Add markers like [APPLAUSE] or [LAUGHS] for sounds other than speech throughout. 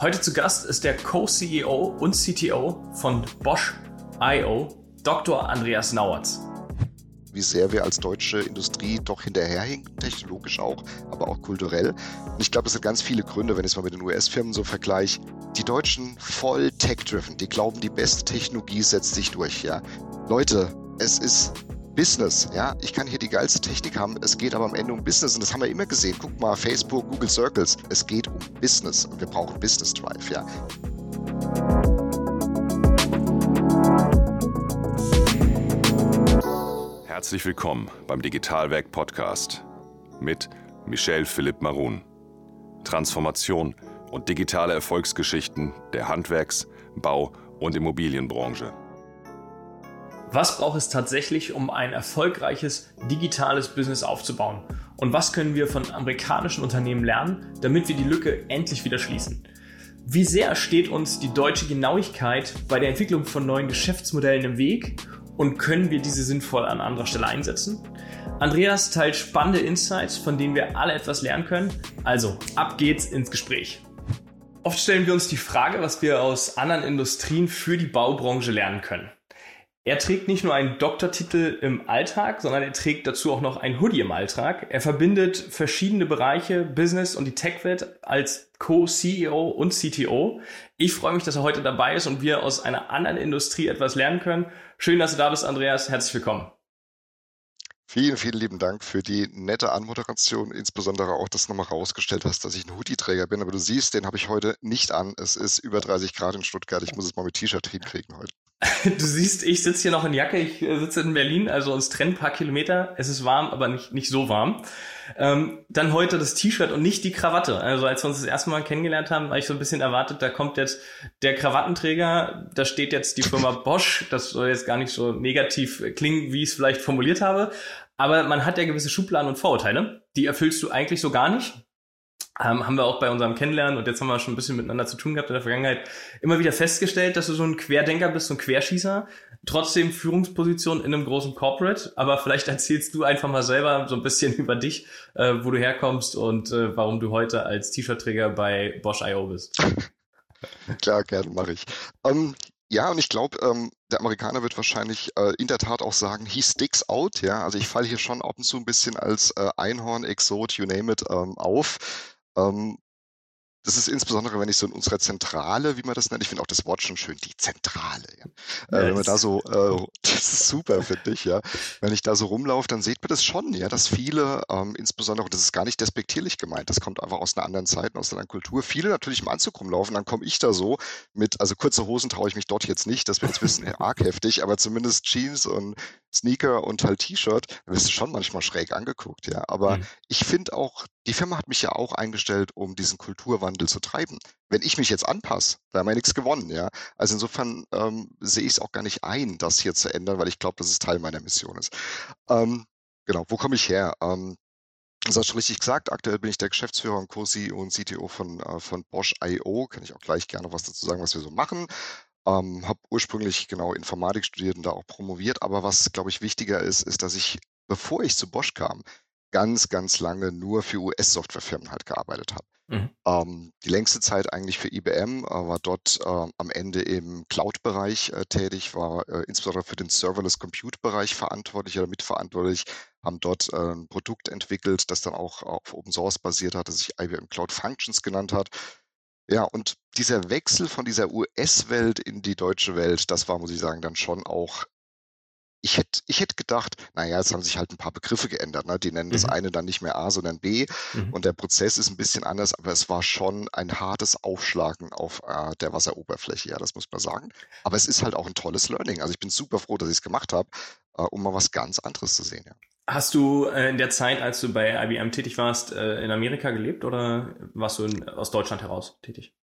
Heute zu Gast ist der Co-CEO und CTO von Bosch IO, Dr. Andreas Nauertz. Wie sehr wir als deutsche Industrie doch hinterherhinken, technologisch auch, aber auch kulturell. Ich glaube, es hat ganz viele Gründe, wenn ich es mal mit den US-Firmen so vergleiche. Die Deutschen voll tech-driven, die glauben, die beste Technologie setzt sich durch. Ja. Leute, es ist Business. Ja, ich kann hier die geilste Technik haben. Es geht aber am Ende um Business und das haben wir immer gesehen. Guck mal, Facebook, Google Circles. Es geht um Business und wir brauchen Business Drive. Ja. Herzlich willkommen beim Digitalwerk Podcast mit Michel Philipp Marun. Transformation und digitale Erfolgsgeschichten der Handwerks-, Bau- und Immobilienbranche. Was braucht es tatsächlich, um ein erfolgreiches digitales Business aufzubauen? Und was können wir von amerikanischen Unternehmen lernen, damit wir die Lücke endlich wieder schließen? Wie sehr steht uns die deutsche Genauigkeit bei der Entwicklung von neuen Geschäftsmodellen im Weg und können wir diese sinnvoll an anderer Stelle einsetzen? Andreas teilt spannende Insights, von denen wir alle etwas lernen können. Also, ab geht's ins Gespräch. Oft stellen wir uns die Frage, was wir aus anderen Industrien für die Baubranche lernen können. Er trägt nicht nur einen Doktortitel im Alltag, sondern er trägt dazu auch noch ein Hoodie im Alltag. Er verbindet verschiedene Bereiche, Business und die Tech-Welt als Co-CEO und CTO. Ich freue mich, dass er heute dabei ist und wir aus einer anderen Industrie etwas lernen können. Schön, dass du da bist, Andreas. Herzlich willkommen. Vielen, vielen lieben Dank für die nette Anmoderation, insbesondere auch, dass du nochmal rausgestellt hast, dass ich ein Hoodie-Träger bin. Aber du siehst, den habe ich heute nicht an. Es ist über 30 Grad in Stuttgart. Ich muss es mal mit T-Shirt hinkriegen heute. [LAUGHS] Du siehst, ich sitze hier noch in Jacke, ich äh, sitze in Berlin, also uns trennen ein paar Kilometer. Es ist warm, aber nicht, nicht so warm. Ähm, dann heute das T-Shirt und nicht die Krawatte. Also als wir uns das erste Mal kennengelernt haben, war ich so ein bisschen erwartet, da kommt jetzt der Krawattenträger, da steht jetzt die Firma [LAUGHS] Bosch. Das soll jetzt gar nicht so negativ klingen, wie ich es vielleicht formuliert habe. Aber man hat ja gewisse Schubladen und Vorurteile. Die erfüllst du eigentlich so gar nicht ähm, haben wir auch bei unserem Kennenlernen und jetzt haben wir schon ein bisschen miteinander zu tun gehabt in der Vergangenheit, immer wieder festgestellt, dass du so ein Querdenker bist, so ein Querschießer, trotzdem Führungsposition in einem großen Corporate, aber vielleicht erzählst du einfach mal selber so ein bisschen [LAUGHS] über dich, äh, wo du herkommst und äh, warum du heute als T-Shirt-Träger bei Bosch I.O. bist. [LAUGHS] Klar, gerne, mache ich. Um, ähm, ja, und ich glaube, ähm, der Amerikaner wird wahrscheinlich äh, in der Tat auch sagen, he sticks out, ja. Also ich falle hier schon ab und zu ein bisschen als äh, Einhorn, Exot, you name it, ähm, auf. Ähm, das ist insbesondere, wenn ich so in unserer Zentrale, wie man das nennt, ich finde auch das Wort schon schön, die Zentrale. Ja. Äh, wenn man da so, äh, [LAUGHS] das ist super, finde ich, ja. Wenn ich da so rumlaufe, dann sieht man das schon, ja, dass viele, ähm, insbesondere, das ist gar nicht despektierlich gemeint, das kommt einfach aus einer anderen Zeit, aus einer anderen Kultur, viele natürlich im Anzug rumlaufen, dann komme ich da so mit, also kurze Hosen traue ich mich dort jetzt nicht, das wäre jetzt ein bisschen arg heftig, aber zumindest Jeans und Sneaker und halt T-Shirt, wirst du schon manchmal schräg angeguckt, ja. Aber mhm. ich finde auch, die Firma hat mich ja auch eingestellt, um diesen Kulturwandel zu treiben. Wenn ich mich jetzt anpasse, da haben wir nichts gewonnen, ja. Also insofern ähm, sehe ich es auch gar nicht ein, das hier zu ändern, weil ich glaube, dass es Teil meiner Mission ist. Ähm, genau, wo komme ich her? Ähm, das hast du richtig gesagt. Aktuell bin ich der Geschäftsführer und Co-CEO und CTO von, äh, von Bosch IO. Kann ich auch gleich gerne was dazu sagen, was wir so machen. Ähm, habe ursprünglich genau Informatik studiert und da auch promoviert. Aber was, glaube ich, wichtiger ist, ist, dass ich, bevor ich zu Bosch kam, ganz, ganz lange nur für US-Softwarefirmen halt gearbeitet habe. Mhm. Ähm, die längste Zeit eigentlich für IBM, äh, war dort äh, am Ende im Cloud-Bereich äh, tätig, war äh, insbesondere für den Serverless Compute-Bereich verantwortlich oder mitverantwortlich, haben dort äh, ein Produkt entwickelt, das dann auch auf Open Source basiert hat, das sich IBM Cloud Functions genannt hat. Ja, und dieser Wechsel von dieser US-Welt in die deutsche Welt, das war, muss ich sagen, dann schon auch ich hätte ich hätt gedacht, naja, jetzt haben sich halt ein paar Begriffe geändert. Ne? Die nennen das mhm. eine dann nicht mehr A, sondern B. Mhm. Und der Prozess ist ein bisschen anders, aber es war schon ein hartes Aufschlagen auf äh, der Wasseroberfläche, ja, das muss man sagen. Aber es ist halt auch ein tolles Learning. Also ich bin super froh, dass ich es gemacht habe, äh, um mal was ganz anderes zu sehen. Ja. Hast du äh, in der Zeit, als du bei IBM tätig warst, äh, in Amerika gelebt oder warst du in, aus Deutschland heraus tätig?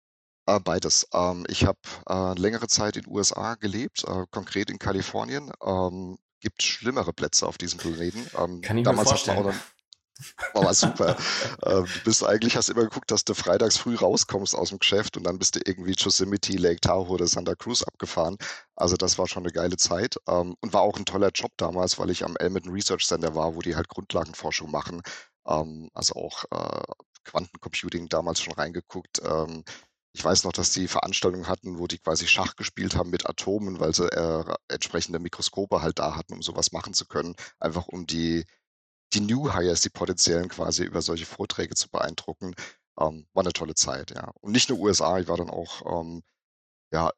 Äh, beides. Ähm, ich habe äh, längere Zeit in den USA gelebt, äh, konkret in Kalifornien. Ähm, gibt schlimmere Plätze auf diesem Planeten. Ähm, Kann ich damals mir vorstellen. Hat man war super. ähm, du bist eigentlich, hast immer geguckt, dass du freitags früh rauskommst aus dem Geschäft und dann bist du irgendwie Yosemite, Lake Tahoe oder Santa Cruz abgefahren. Also das war schon eine geile Zeit ähm, und war auch ein toller Job damals, weil ich am Elmerton Research Center war, wo die halt Grundlagenforschung machen. Ähm, also auch äh, Quantencomputing damals schon reingeguckt. Ähm, Ich weiß noch, dass die Veranstaltungen hatten, wo die quasi Schach gespielt haben mit Atomen, weil sie äh, entsprechende Mikroskope halt da hatten, um sowas machen zu können. Einfach um die, die New Hires, die potenziellen quasi über solche Vorträge zu beeindrucken. Ähm, war eine tolle Zeit, ja. Und nicht nur USA, ich war dann auch ähm, ja,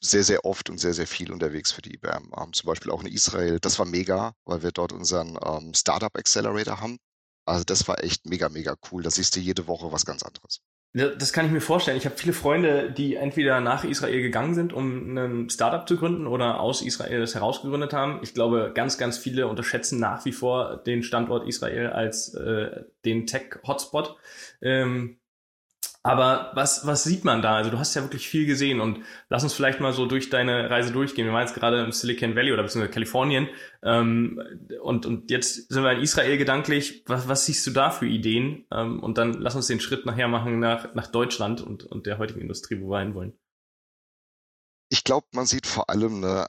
sehr, sehr oft und sehr, sehr viel unterwegs für die IBM. Ähm, zum Beispiel auch in Israel. Das war mega, weil wir dort unseren ähm, Startup Accelerator haben. Also das war echt mega, mega cool. Da siehst du jede Woche was ganz anderes. Das kann ich mir vorstellen. Ich habe viele Freunde, die entweder nach Israel gegangen sind, um ein Startup zu gründen oder aus Israel das herausgegründet haben. Ich glaube, ganz, ganz viele unterschätzen nach wie vor den Standort Israel als äh, den Tech-Hotspot. Ähm, aber was, was sieht man da? Also du hast ja wirklich viel gesehen und lass uns vielleicht mal so durch deine Reise durchgehen. Wir waren jetzt gerade im Silicon Valley oder beziehungsweise Kalifornien ähm, und, und jetzt sind wir in Israel gedanklich. Was, was siehst du da für Ideen? Ähm, und dann lass uns den Schritt nachher machen nach, nach Deutschland und, und der heutigen Industrie, wo wir hin wollen. Ich glaube, man sieht vor allem eine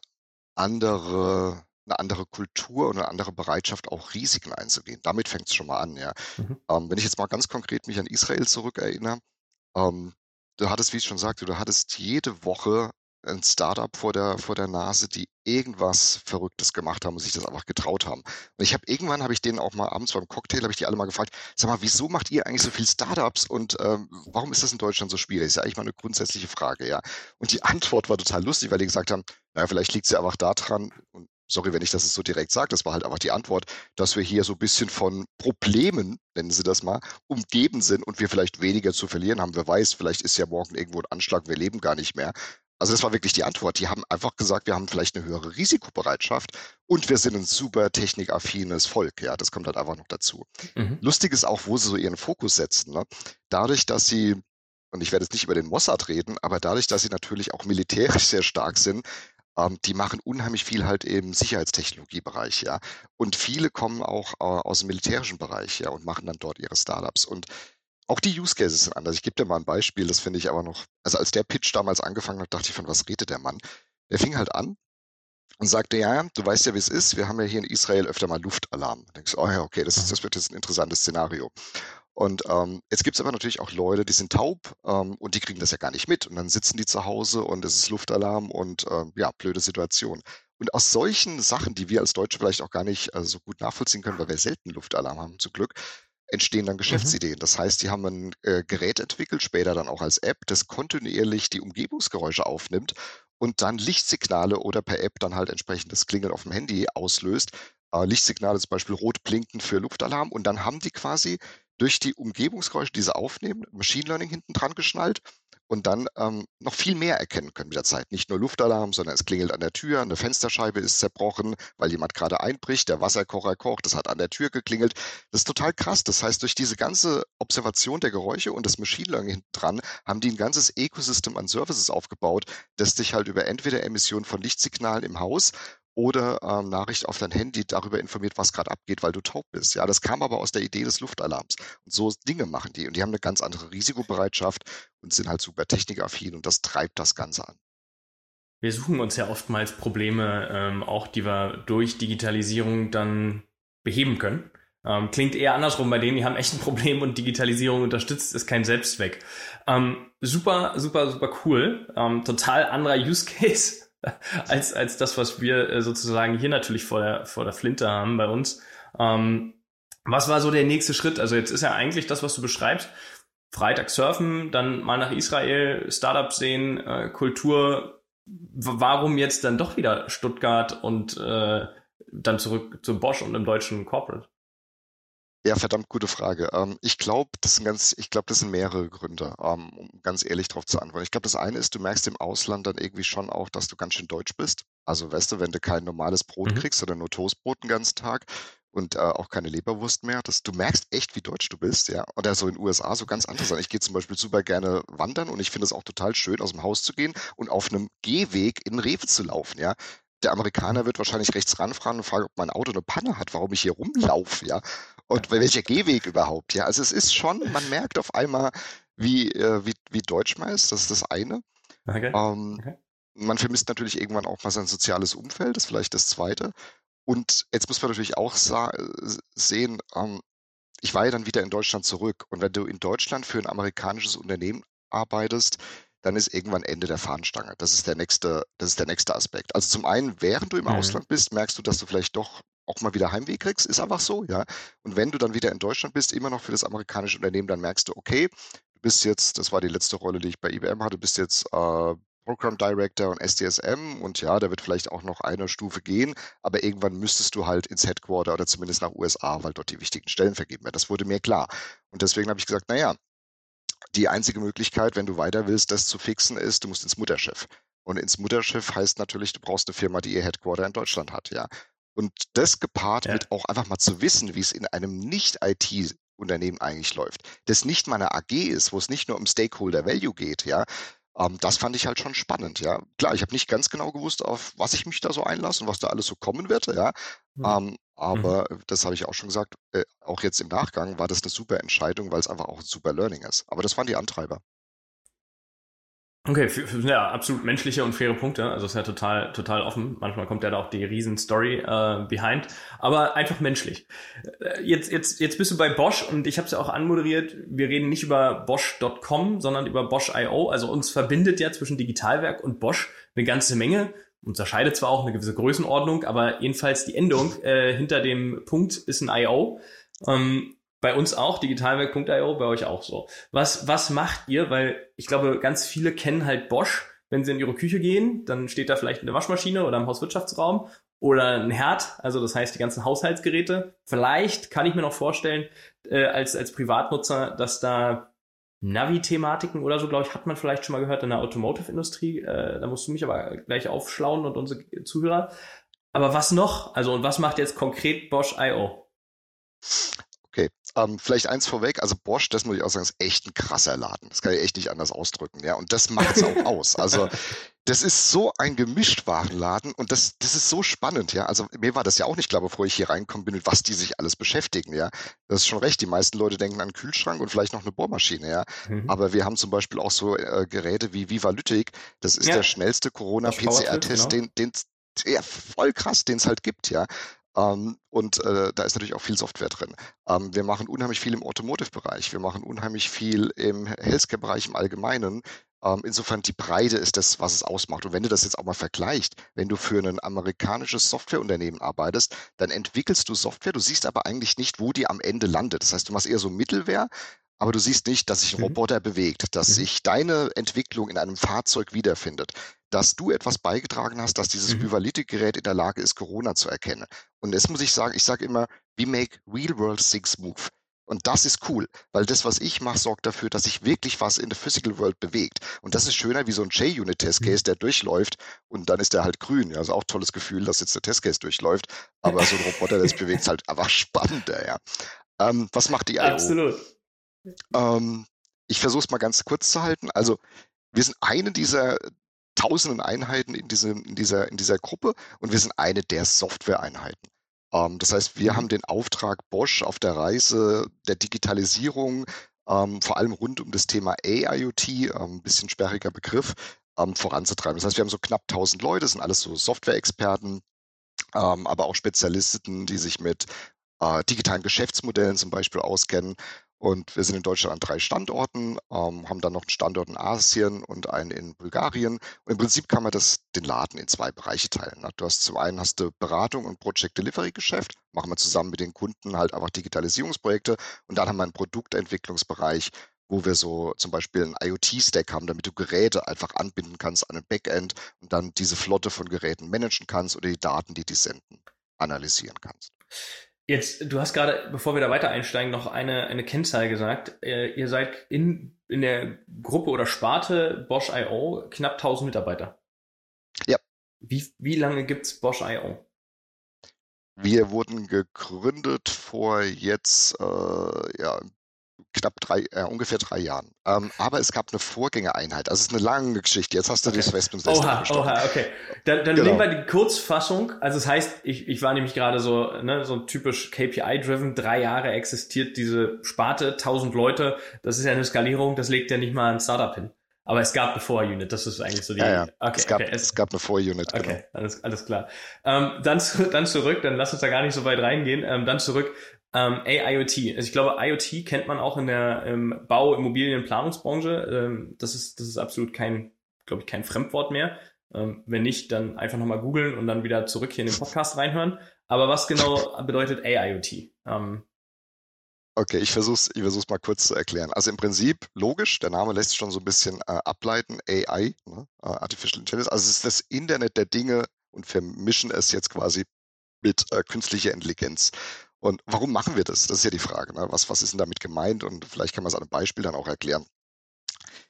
andere eine andere Kultur und eine andere Bereitschaft, auch Risiken einzugehen. Damit fängt es schon mal an, ja. Mhm. Ähm, wenn ich jetzt mal ganz konkret mich an Israel zurückerinnere, ähm, du hattest, wie ich schon sagte, du hattest jede Woche ein Startup vor der, vor der Nase, die irgendwas Verrücktes gemacht haben und sich das einfach getraut haben. Und ich habe irgendwann habe ich denen auch mal abends beim Cocktail habe ich die alle mal gefragt, sag mal, wieso macht ihr eigentlich so viel Startups und ähm, warum ist das in Deutschland so schwierig? Das ist ja eigentlich mal eine grundsätzliche Frage, ja. Und die Antwort war total lustig, weil die gesagt haben, naja, vielleicht liegt es ja einfach daran, und sorry, wenn ich das so direkt sage, das war halt einfach die Antwort, dass wir hier so ein bisschen von Problemen, nennen Sie das mal, umgeben sind und wir vielleicht weniger zu verlieren haben. Wer weiß, vielleicht ist ja morgen irgendwo ein Anschlag, wir leben gar nicht mehr. Also das war wirklich die Antwort. Die haben einfach gesagt, wir haben vielleicht eine höhere Risikobereitschaft und wir sind ein super technikaffines Volk. Ja, das kommt halt einfach noch dazu. Mhm. Lustig ist auch, wo sie so ihren Fokus setzen. Ne? Dadurch, dass sie, und ich werde jetzt nicht über den Mossad reden, aber dadurch, dass sie natürlich auch militärisch sehr stark sind, ähm, die machen unheimlich viel halt im Sicherheitstechnologiebereich, ja. Und viele kommen auch äh, aus dem militärischen Bereich, ja, und machen dann dort ihre Startups. Und auch die Use Cases sind anders. Ich gebe dir mal ein Beispiel, das finde ich aber noch, also als der Pitch damals angefangen hat, dachte ich, von was redet der Mann? Der fing halt an und sagte, ja, du weißt ja, wie es ist, wir haben ja hier in Israel öfter mal Luftalarm. Da denkst du, oh ja, okay, das, ist, das wird jetzt ein interessantes Szenario. Und ähm, jetzt gibt es aber natürlich auch Leute, die sind taub ähm, und die kriegen das ja gar nicht mit. Und dann sitzen die zu Hause und es ist Luftalarm und ähm, ja, blöde Situation. Und aus solchen Sachen, die wir als Deutsche vielleicht auch gar nicht äh, so gut nachvollziehen können, weil wir selten Luftalarm haben, zum Glück, entstehen dann mhm. Geschäftsideen. Mhm. Das heißt, die haben ein äh, Gerät entwickelt, später dann auch als App, das kontinuierlich die Umgebungsgeräusche aufnimmt und dann Lichtsignale oder per App dann halt entsprechend das Klingeln auf dem Handy auslöst. Äh, Lichtsignale zum Beispiel rot blinken für Luftalarm und dann haben die quasi durch die Umgebungsgeräusche, die sie aufnehmen, Machine Learning hinten dran geschnallt und dann ähm, noch viel mehr erkennen können mit der Zeit. Nicht nur Luftalarm, sondern es klingelt an der Tür, eine Fensterscheibe ist zerbrochen, weil jemand gerade einbricht, der Wasserkocher kocht, das hat an der Tür geklingelt. Das ist total krass. Das heißt, durch diese ganze Observation der Geräusche und das Machine Learning hinten dran haben die ein ganzes Ecosystem an Services aufgebaut, das dich halt über entweder Emissionen von Lichtsignalen im Haus oder ähm, Nachricht auf dein Handy darüber informiert, was gerade abgeht, weil du taub bist. Ja, das kam aber aus der Idee des Luftalarms. Und so Dinge machen die. Und die haben eine ganz andere Risikobereitschaft und sind halt super technikaffin und das treibt das Ganze an. Wir suchen uns ja oftmals Probleme, ähm, auch die wir durch Digitalisierung dann beheben können. Ähm, klingt eher andersrum bei denen, die haben echt ein Problem und Digitalisierung unterstützt, ist kein Selbstzweck. Ähm, super, super, super cool. Ähm, total anderer Use Case [LAUGHS] als, als das, was wir äh, sozusagen hier natürlich vor der, vor der Flinte haben bei uns. Ähm, was war so der nächste Schritt? Also jetzt ist ja eigentlich das, was du beschreibst, Freitag surfen, dann mal nach Israel, Startup sehen, äh, Kultur. Warum jetzt dann doch wieder Stuttgart und äh, dann zurück zu Bosch und im deutschen Corporate? Ja, verdammt gute Frage. Ähm, ich glaube, das sind ganz, ich glaube, das sind mehrere Gründe, ähm, um ganz ehrlich darauf zu antworten. Ich glaube, das eine ist, du merkst im Ausland dann irgendwie schon auch, dass du ganz schön deutsch bist. Also, weißt du, wenn du kein normales Brot mhm. kriegst oder nur Toastbrot den ganzen Tag und äh, auch keine Leberwurst mehr, dass du merkst echt, wie deutsch du bist, ja. Oder so in den USA so ganz anders. Ich gehe zum Beispiel super gerne wandern und ich finde es auch total schön, aus dem Haus zu gehen und auf einem Gehweg in Rewe zu laufen, ja der Amerikaner wird wahrscheinlich rechts ranfahren und fragen, ob mein Auto eine Panne hat, warum ich hier rumlaufe, ja. Und welcher Gehweg überhaupt, ja. Also es ist schon, man merkt auf einmal, wie, äh, wie, wie deutsch man ist, das ist das eine. Okay. Ähm, okay. Man vermisst natürlich irgendwann auch mal sein soziales Umfeld, das ist vielleicht das zweite. Und jetzt muss man natürlich auch sehen, ähm, ich war ja dann wieder in Deutschland zurück. Und wenn du in Deutschland für ein amerikanisches Unternehmen arbeitest, dann ist irgendwann Ende der Fahnenstange. Das ist der nächste, das ist der nächste Aspekt. Also zum einen, während du im mhm. Ausland bist, merkst du, dass du vielleicht doch auch mal wieder Heimweh kriegst, ist einfach so, ja. Und wenn du dann wieder in Deutschland bist, immer noch für das amerikanische Unternehmen, dann merkst du, okay, du bist jetzt, das war die letzte Rolle, die ich bei IBM hatte, bist jetzt äh, Program Director und SDSM und ja, da wird vielleicht auch noch eine Stufe gehen, aber irgendwann müsstest du halt ins Headquarter oder zumindest nach USA, weil dort die wichtigen Stellen vergeben werden. Das wurde mir klar. Und deswegen habe ich gesagt, naja, die einzige Möglichkeit, wenn du weiter willst, das zu fixen, ist, du musst ins Mutterschiff. Und ins Mutterschiff heißt natürlich, du brauchst eine Firma, die ihr Headquarter in Deutschland hat, ja. Und das gepaart ja. mit auch einfach mal zu wissen, wie es in einem Nicht-IT-Unternehmen eigentlich läuft, das nicht mal eine AG ist, wo es nicht nur um Stakeholder Value geht, ja, ähm, das fand ich halt schon spannend, ja. Klar, ich habe nicht ganz genau gewusst, auf was ich mich da so einlasse und was da alles so kommen wird, ja. Mhm. Ähm, aber mhm. das habe ich auch schon gesagt, äh, auch jetzt im Nachgang war das eine super Entscheidung, weil es einfach auch ein super Learning ist. Aber das waren die Antreiber. Okay, ja, absolut menschliche und faire Punkte. Also ist ja total, total offen. Manchmal kommt ja da auch die riesen Story äh, behind, aber einfach menschlich. Äh, jetzt, jetzt, jetzt bist du bei Bosch und ich habe es ja auch anmoderiert. Wir reden nicht über Bosch.com, sondern über Bosch.io. Also uns verbindet ja zwischen Digitalwerk und Bosch eine ganze Menge. Unterscheidet zwar auch eine gewisse Größenordnung, aber jedenfalls die Endung äh, hinter dem Punkt ist ein IO. Ähm, bei uns auch, digitalwerk.io, bei euch auch so. Was, was macht ihr? Weil ich glaube, ganz viele kennen halt Bosch. Wenn sie in ihre Küche gehen, dann steht da vielleicht eine Waschmaschine oder im Hauswirtschaftsraum oder ein Herd, also das heißt die ganzen Haushaltsgeräte. Vielleicht kann ich mir noch vorstellen, äh, als, als Privatnutzer, dass da Navi-Thematiken oder so, glaube ich, hat man vielleicht schon mal gehört in der Automotive-Industrie. Äh, da musst du mich aber gleich aufschlauen und unsere Zuhörer. Aber was noch? Also und was macht jetzt konkret Bosch IO? Ähm, vielleicht eins vorweg. Also Bosch, das muss ich auch sagen, ist echt ein krasser Laden. Das kann ich echt nicht anders ausdrücken. Ja, und das macht es auch [LAUGHS] aus. Also das ist so ein Gemischtwarenladen und das, das ist so spannend. Ja, also mir war das ja auch nicht klar, bevor ich hier reinkommen bin, mit was die sich alles beschäftigen. Ja, das ist schon recht. Die meisten Leute denken an Kühlschrank und vielleicht noch eine Bohrmaschine. Ja, mhm. aber wir haben zum Beispiel auch so äh, Geräte wie Vivalytic. Das ist ja. der schnellste Corona-PCR-Test, genau. den, den ja, voll krass, den es halt gibt, ja. Ähm, und äh, da ist natürlich auch viel Software drin. Ähm, wir machen unheimlich viel im Automotive-Bereich. Wir machen unheimlich viel im Healthcare-Bereich im Allgemeinen. Ähm, insofern die Breite ist das, was es ausmacht. Und wenn du das jetzt auch mal vergleichst, wenn du für ein amerikanisches Softwareunternehmen arbeitest, dann entwickelst du Software, du siehst aber eigentlich nicht, wo die am Ende landet. Das heißt, du machst eher so Mittelware, aber du siehst nicht, dass sich ein mhm. Roboter bewegt, dass mhm. sich deine Entwicklung in einem Fahrzeug wiederfindet dass du etwas beigetragen hast, dass dieses mhm. gerät in der Lage ist, Corona zu erkennen. Und jetzt muss ich sagen, ich sage immer, we make real world things move. Und das ist cool, weil das, was ich mache, sorgt dafür, dass sich wirklich was in der Physical World bewegt. Und das ist schöner wie so ein J-Unit-Testcase, mhm. der durchläuft und dann ist der halt grün. Ja, also auch tolles Gefühl, dass jetzt der Testcase durchläuft. [LAUGHS] Aber so ein Roboter, das bewegt es halt einfach spannender, ja. Ähm, was macht die IO? Absolut. Ähm, ich versuche es mal ganz kurz zu halten. Also wir sind eine dieser tausenden Einheiten in, diesem, in, dieser, in dieser Gruppe und wir sind eine der Software-Einheiten. Ähm, das heißt, wir mhm. haben den Auftrag Bosch auf der Reise der Digitalisierung, ähm, vor allem rund um das Thema AIoT, ähm, ein bisschen sperriger Begriff, ähm, voranzutreiben. Das heißt, wir haben so knapp 1000 Leute, das sind alles so Software-Experten, ähm, aber auch Spezialisten, die sich mit äh, digitalen Geschäftsmodellen zum Beispiel auskennen und wir sind in Deutschland an drei Standorten, ähm, haben dann noch einen Standort in Asien und einen in Bulgarien. Und im Prinzip kann man das, den Laden in zwei Bereiche teilen. Ne? Du hast zum einen hast du Beratung und Project Delivery Geschäft, machen wir zusammen mit den Kunden halt einfach Digitalisierungsprojekte. Und dann haben wir einen Produktentwicklungsbereich, wo wir so zum Beispiel einen IoT-Stack haben, damit du Geräte einfach anbinden kannst an ein Backend und dann diese Flotte von Geräten managen kannst oder die Daten, die die senden, analysieren kannst. Jetzt, du hast gerade, bevor wir da weiter einsteigen, noch eine, eine Kennzahl gesagt. Äh, ihr seid in, in der Gruppe oder Sparte Bosch IO knapp 1000 Mitarbeiter. Ja. Wie, wie lange gibt's Bosch IO? Wir wurden gegründet vor jetzt äh, ja, knapp drei, äh, ungefähr drei Jahren. Ähm, aber es gab eine Vorgängereinheit. Also es ist eine lange Geschichte. Jetzt hast du okay. das Westminster Oha, oha, okay. Dann, dann genau. nehmen wir die Kurzfassung. Also das heißt, ich, ich war nämlich gerade so, ne, so typisch KPI-driven. Drei Jahre existiert diese Sparte, 1000 Leute. Das ist ja eine Skalierung. Das legt ja nicht mal ein Startup hin. Aber es gab eine Vorunit, das ist eigentlich so die. Ja, ja. Okay, es, gab, okay. es, es gab eine Vorunit, okay, genau. alles, alles klar. Ähm, dann, dann zurück, dann lass uns da gar nicht so weit reingehen. Ähm, dann zurück Ähm, AIoT. Also ich glaube, IoT kennt man auch in der ähm, Bau-, Immobilienplanungsbranche. Ähm, das ist, das ist absolut kein, glaube ich, kein Fremdwort mehr. Ähm, wenn nicht, dann einfach nochmal googeln und dann wieder zurück hier in den Podcast reinhören. Aber was genau bedeutet AIoT? Ähm, Okay, ich versuche ich versuch's mal kurz zu erklären. Also im Prinzip logisch, der Name lässt sich schon so ein bisschen äh, ableiten, AI, ne? äh, Artificial Intelligence. Also es ist das Internet der Dinge und vermischen es jetzt quasi mit äh, künstlicher Intelligenz. Und warum machen wir das? Das ist ja die Frage. Ne? Was, was ist denn damit gemeint? Und vielleicht kann man es an einem Beispiel dann auch erklären.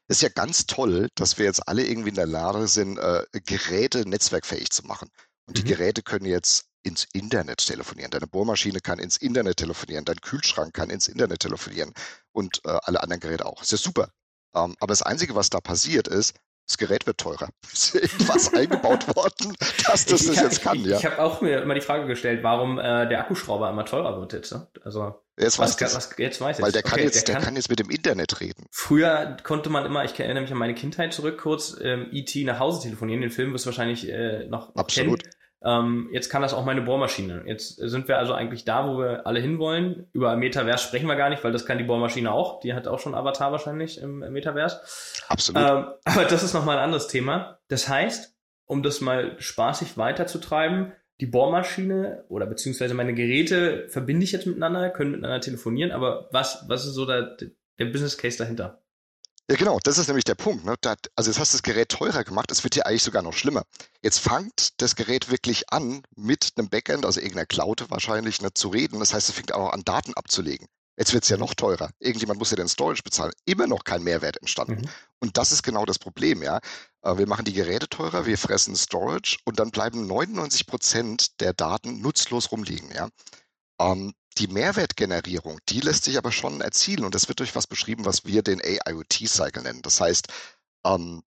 Es ist ja ganz toll, dass wir jetzt alle irgendwie in der Lage sind, äh, Geräte netzwerkfähig zu machen. Und die mhm. Geräte können jetzt ins Internet telefonieren. Deine Bohrmaschine kann ins Internet telefonieren, dein Kühlschrank kann ins Internet telefonieren und äh, alle anderen Geräte auch. Ist ja super. Ähm, aber das Einzige, was da passiert ist, das Gerät wird teurer. [LAUGHS] Ist irgendwas [LAUGHS] eingebaut worden, dass das ich, das jetzt kann. Ich, ja. ich habe auch mir immer die Frage gestellt, warum äh, der Akkuschrauber immer teurer wird jetzt. Ne? Also jetzt weiß was, was, jetzt weiß ich. Weil der kann okay, jetzt, der, der kann, jetzt mit dem Internet reden. Früher konnte man immer, ich erinnere mich an meine Kindheit zurück, kurz ähm, E.T. nach Hause telefonieren. Den Film wirst du wahrscheinlich äh, noch, noch Absolut. kennen. Ähm, jetzt kann das auch meine Bohrmaschine. Jetzt sind wir also eigentlich da, wo wir alle hinwollen. Über Metaverse sprechen wir gar nicht, weil das kann die Bohrmaschine auch. Die hat auch schon Avatar wahrscheinlich im Metaverse. Absolut. Ähm, aber das ist nochmal ein anderes Thema. Das heißt, um das mal spaßig weiterzutreiben, die Bohrmaschine oder beziehungsweise meine Geräte verbinde ich jetzt miteinander, können miteinander telefonieren, aber was, was ist so der, der Business Case dahinter? Ja, genau, das ist nämlich der Punkt. Ne? Da, also jetzt hast du das Gerät teurer gemacht, es wird ja eigentlich sogar noch schlimmer. Jetzt fängt das Gerät wirklich an, mit einem Backend, also irgendeiner Cloud wahrscheinlich, ne, zu reden. Das heißt, es fängt auch an, Daten abzulegen. Jetzt wird es ja noch teurer. Irgendjemand muss ja den Storage bezahlen. Immer noch kein Mehrwert entstanden. Mhm. Und das ist genau das Problem, ja. Äh, wir machen die Geräte teurer, wir fressen Storage und dann bleiben 99 Prozent der Daten nutzlos rumliegen, ja. Ähm, die Mehrwertgenerierung, die lässt sich aber schon erzielen und das wird durch was beschrieben, was wir den AIoT-Cycle nennen. Das heißt, ähm,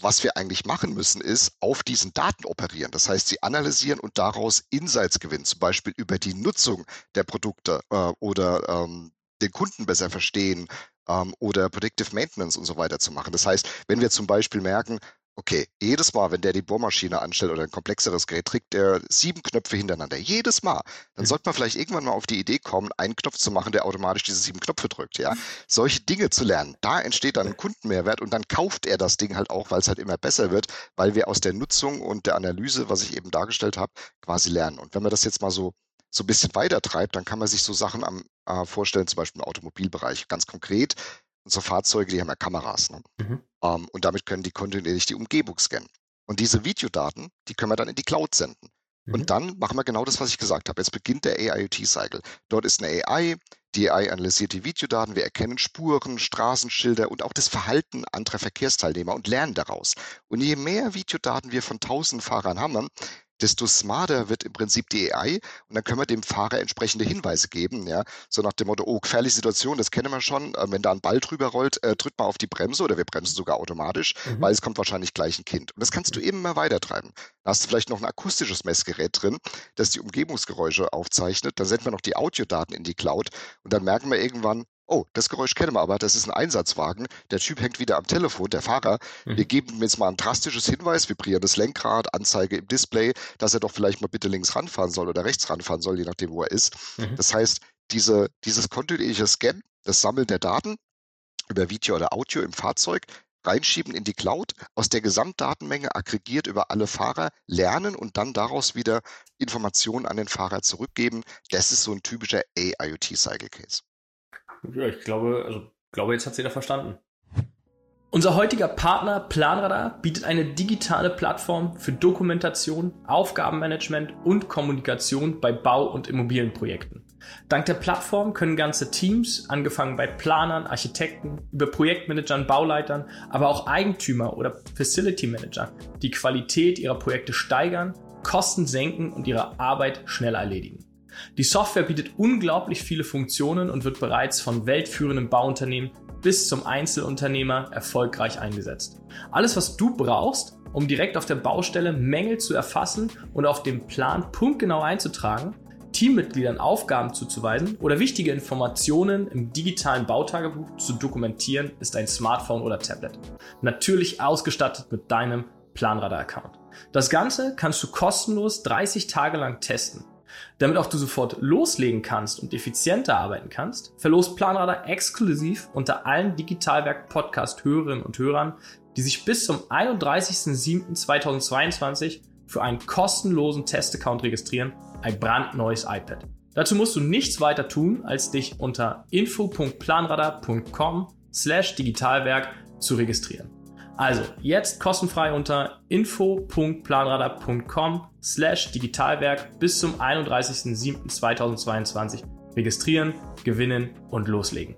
was wir eigentlich machen müssen, ist auf diesen Daten operieren. Das heißt, sie analysieren und daraus Insights gewinnen, zum Beispiel über die Nutzung der Produkte äh, oder ähm, den Kunden besser verstehen ähm, oder Predictive Maintenance und so weiter zu machen. Das heißt, wenn wir zum Beispiel merken, Okay, jedes Mal, wenn der die Bohrmaschine anstellt oder ein komplexeres Gerät, trägt der sieben Knöpfe hintereinander. Jedes Mal. Dann mhm. sollte man vielleicht irgendwann mal auf die Idee kommen, einen Knopf zu machen, der automatisch diese sieben Knöpfe drückt. Ja, solche Dinge zu lernen. Da entsteht dann ein Kundenmehrwert und dann kauft er das Ding halt auch, weil es halt immer besser wird, weil wir aus der Nutzung und der Analyse, was ich eben dargestellt habe, quasi lernen. Und wenn man das jetzt mal so so ein bisschen weiter treibt, dann kann man sich so Sachen am, äh, vorstellen, zum Beispiel im Automobilbereich. Ganz konkret, unsere Fahrzeuge, die haben ja Kameras. Ne? Mhm. Ähm, und damit können die kontinuierlich die Umgebung scannen. Und diese Videodaten, die können wir dann in die Cloud senden. Mhm. Und dann machen wir genau das, was ich gesagt habe. Jetzt beginnt der AIoT-Cycle. Dort ist eine AI, die AI analysiert die Videodaten, wir erkennen Spuren, Straßenschilder und auch das Verhalten anderer Verkehrsteilnehmer und lernen daraus. Und je mehr Videodaten wir von tausend Fahrern haben, desto smarter wird im Prinzip die AI und dann können wir dem Fahrer entsprechende Hinweise geben, ja, so nach dem Motto, oh, gefährliche Situation, das kennen wir schon, äh, wenn da ein Ball drüber rollt, äh, drückt mal auf die Bremse oder wir bremsen sogar automatisch, mhm. weil es kommt wahrscheinlich gleich ein Kind. Und das kannst du immer weiter treiben. Da hast du vielleicht noch ein akustisches Messgerät drin, das die Umgebungsgeräusche aufzeichnet, dann senden wir noch die Audiodaten in die Cloud und dann merken wir irgendwann, oh, das Geräusch kennen wir aber, das ist ein Einsatzwagen. Der Typ hängt wieder am Telefon, der Fahrer. Mhm. Wir geben ihm jetzt mal ein drastisches Hinweis, vibrierendes Lenkrad, Anzeige im Display, dass er doch vielleicht mal bitte links ranfahren soll oder rechts ranfahren soll, je nachdem, wo er ist. Mhm. Das heißt, diese, dieses kontinuierliche Scan, das Sammeln der Daten über Video oder Audio im Fahrzeug, reinschieben in die Cloud, aus der Gesamtdatenmenge aggregiert über alle Fahrer lernen und dann daraus wieder Informationen an den Fahrer zurückgeben. Das ist so ein typischer AIoT-Cycle-Case. Ja, ich glaube, also glaube, jetzt hat jeder verstanden. Unser heutiger Partner Planradar bietet eine digitale Plattform für Dokumentation, Aufgabenmanagement und Kommunikation bei Bau- und Immobilienprojekten. Dank der Plattform können ganze Teams, angefangen bei Planern, Architekten, über Projektmanagern, Bauleitern, aber auch Eigentümer oder Facility Manager die Qualität ihrer Projekte steigern, Kosten senken und ihre Arbeit schneller erledigen. Die Software bietet unglaublich viele Funktionen und wird bereits von weltführenden Bauunternehmen bis zum Einzelunternehmer erfolgreich eingesetzt. Alles, was du brauchst, um direkt auf der Baustelle Mängel zu erfassen und auf dem Plan punktgenau einzutragen, Teammitgliedern Aufgaben zuzuweisen oder wichtige Informationen im digitalen Bautagebuch zu dokumentieren, ist ein Smartphone oder Tablet. Natürlich ausgestattet mit deinem Planradar-Account. Das Ganze kannst du kostenlos 30 Tage lang testen. Damit auch du sofort loslegen kannst und effizienter arbeiten kannst, verlost Planradar exklusiv unter allen Digitalwerk-Podcast-Hörerinnen und Hörern, die sich bis zum 31.07.2022 für einen kostenlosen Testaccount registrieren, ein brandneues iPad. Dazu musst du nichts weiter tun, als dich unter info.planradar.com slash digitalwerk zu registrieren. Also jetzt kostenfrei unter info.planradar.com slash digitalwerk bis zum 31.07.2022 registrieren, gewinnen und loslegen.